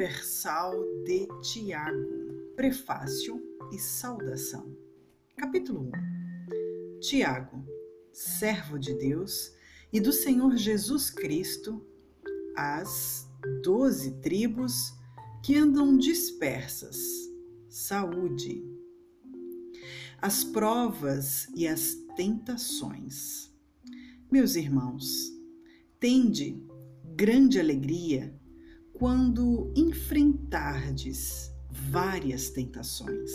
Universal de Tiago, Prefácio e Saudação. Capítulo 1 Tiago, servo de Deus e do Senhor Jesus Cristo, às doze tribos que andam dispersas. Saúde. As provas e as tentações. Meus irmãos, tende grande alegria quando enfrentardes várias tentações,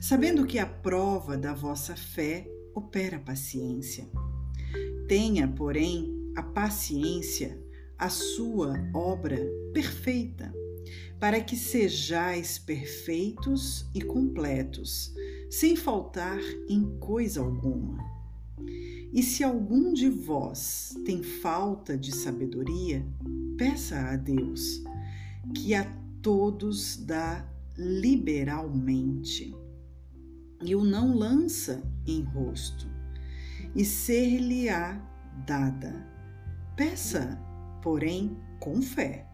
sabendo que a prova da vossa fé opera paciência. Tenha, porém, a paciência a sua obra perfeita, para que sejais perfeitos e completos, sem faltar em coisa alguma. E se algum de vós tem falta de sabedoria, peça a Deus, que a todos dá liberalmente, e o não lança em rosto, e ser-lhe-á dada. Peça, porém, com fé,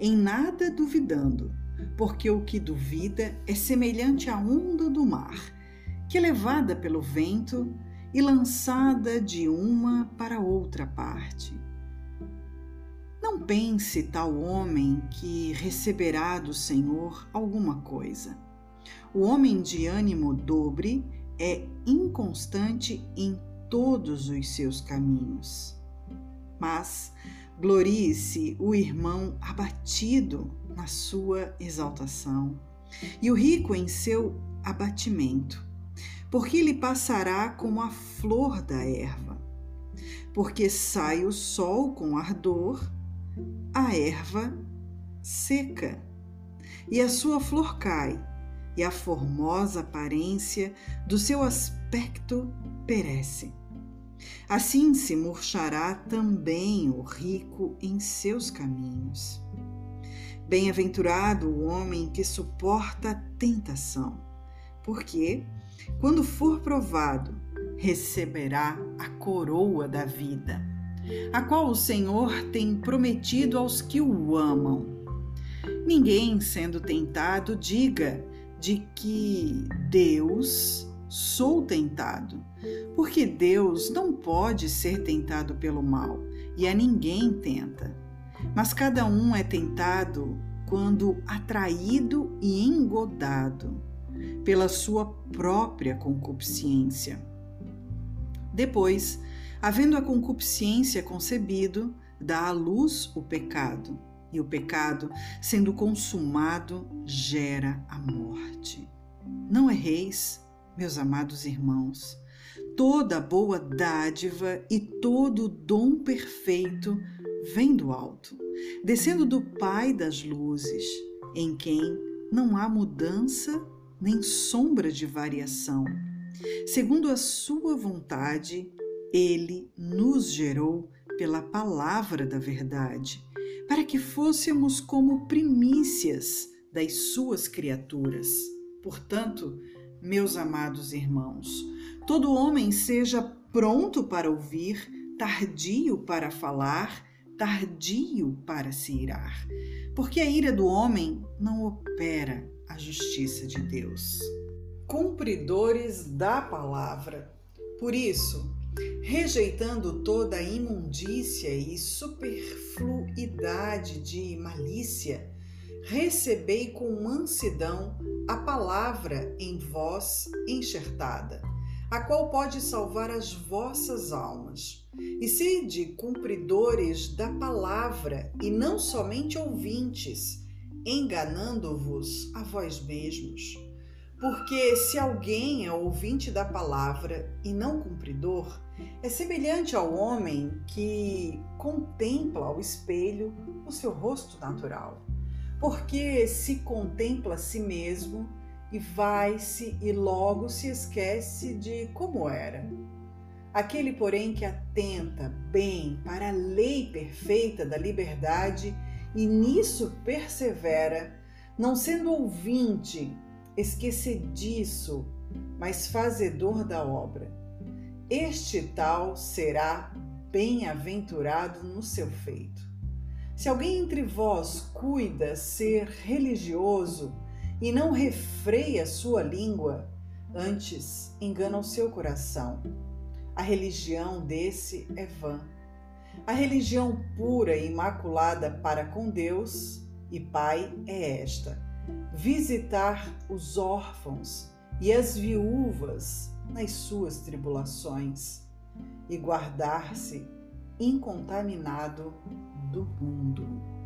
em nada duvidando, porque o que duvida é semelhante à onda do mar, que é levada pelo vento e lançada de uma para outra parte. Não pense tal homem que receberá do Senhor alguma coisa. O homem de ânimo dobre é inconstante em todos os seus caminhos. Mas glorie-se o irmão abatido na sua exaltação, e o rico em seu abatimento, porque lhe passará como a flor da erva. Porque sai o sol com ardor a erva seca, e a sua flor cai, e a formosa aparência do seu aspecto perece. Assim se murchará também o rico em seus caminhos. Bem-aventurado o homem que suporta a tentação, porque, quando for provado, receberá a coroa da vida a qual o Senhor tem prometido aos que o amam. Ninguém, sendo tentado, diga de que Deus sou tentado, porque Deus não pode ser tentado pelo mal e a ninguém tenta. Mas cada um é tentado quando atraído e engodado pela sua própria concupiscência. Depois, Havendo a concupiscência concebido, dá à luz o pecado, e o pecado, sendo consumado, gera a morte. Não erreis, meus amados irmãos. Toda boa dádiva e todo dom perfeito vem do alto, descendo do Pai das luzes, em quem não há mudança nem sombra de variação. Segundo a sua vontade, ele nos gerou pela palavra da verdade, para que fôssemos como primícias das suas criaturas. Portanto, meus amados irmãos, todo homem seja pronto para ouvir, tardio para falar, tardio para se irar, porque a ira do homem não opera justiça de Deus. Cumpridores da palavra. Por isso, rejeitando toda a imundícia e superfluidade de malícia, recebei com mansidão a palavra em vós enxertada, a qual pode salvar as vossas almas. E sede cumpridores da palavra e não somente ouvintes, enganando-vos a vós mesmos. Porque se alguém é ouvinte da palavra e não cumpridor, é semelhante ao homem que contempla ao espelho o seu rosto natural. Porque se contempla a si mesmo e vai-se e logo se esquece de como era. Aquele, porém, que atenta bem para a lei perfeita da liberdade e nisso persevera, não sendo ouvinte, esquecediço, mas fazedor da obra. Este tal será bem-aventurado no seu feito. Se alguém entre vós cuida ser religioso e não refreia sua língua, antes engana o seu coração. A religião desse é vã. A religião pura e imaculada para com Deus e Pai é esta: visitar os órfãos e as viúvas nas suas tribulações e guardar-se incontaminado do mundo.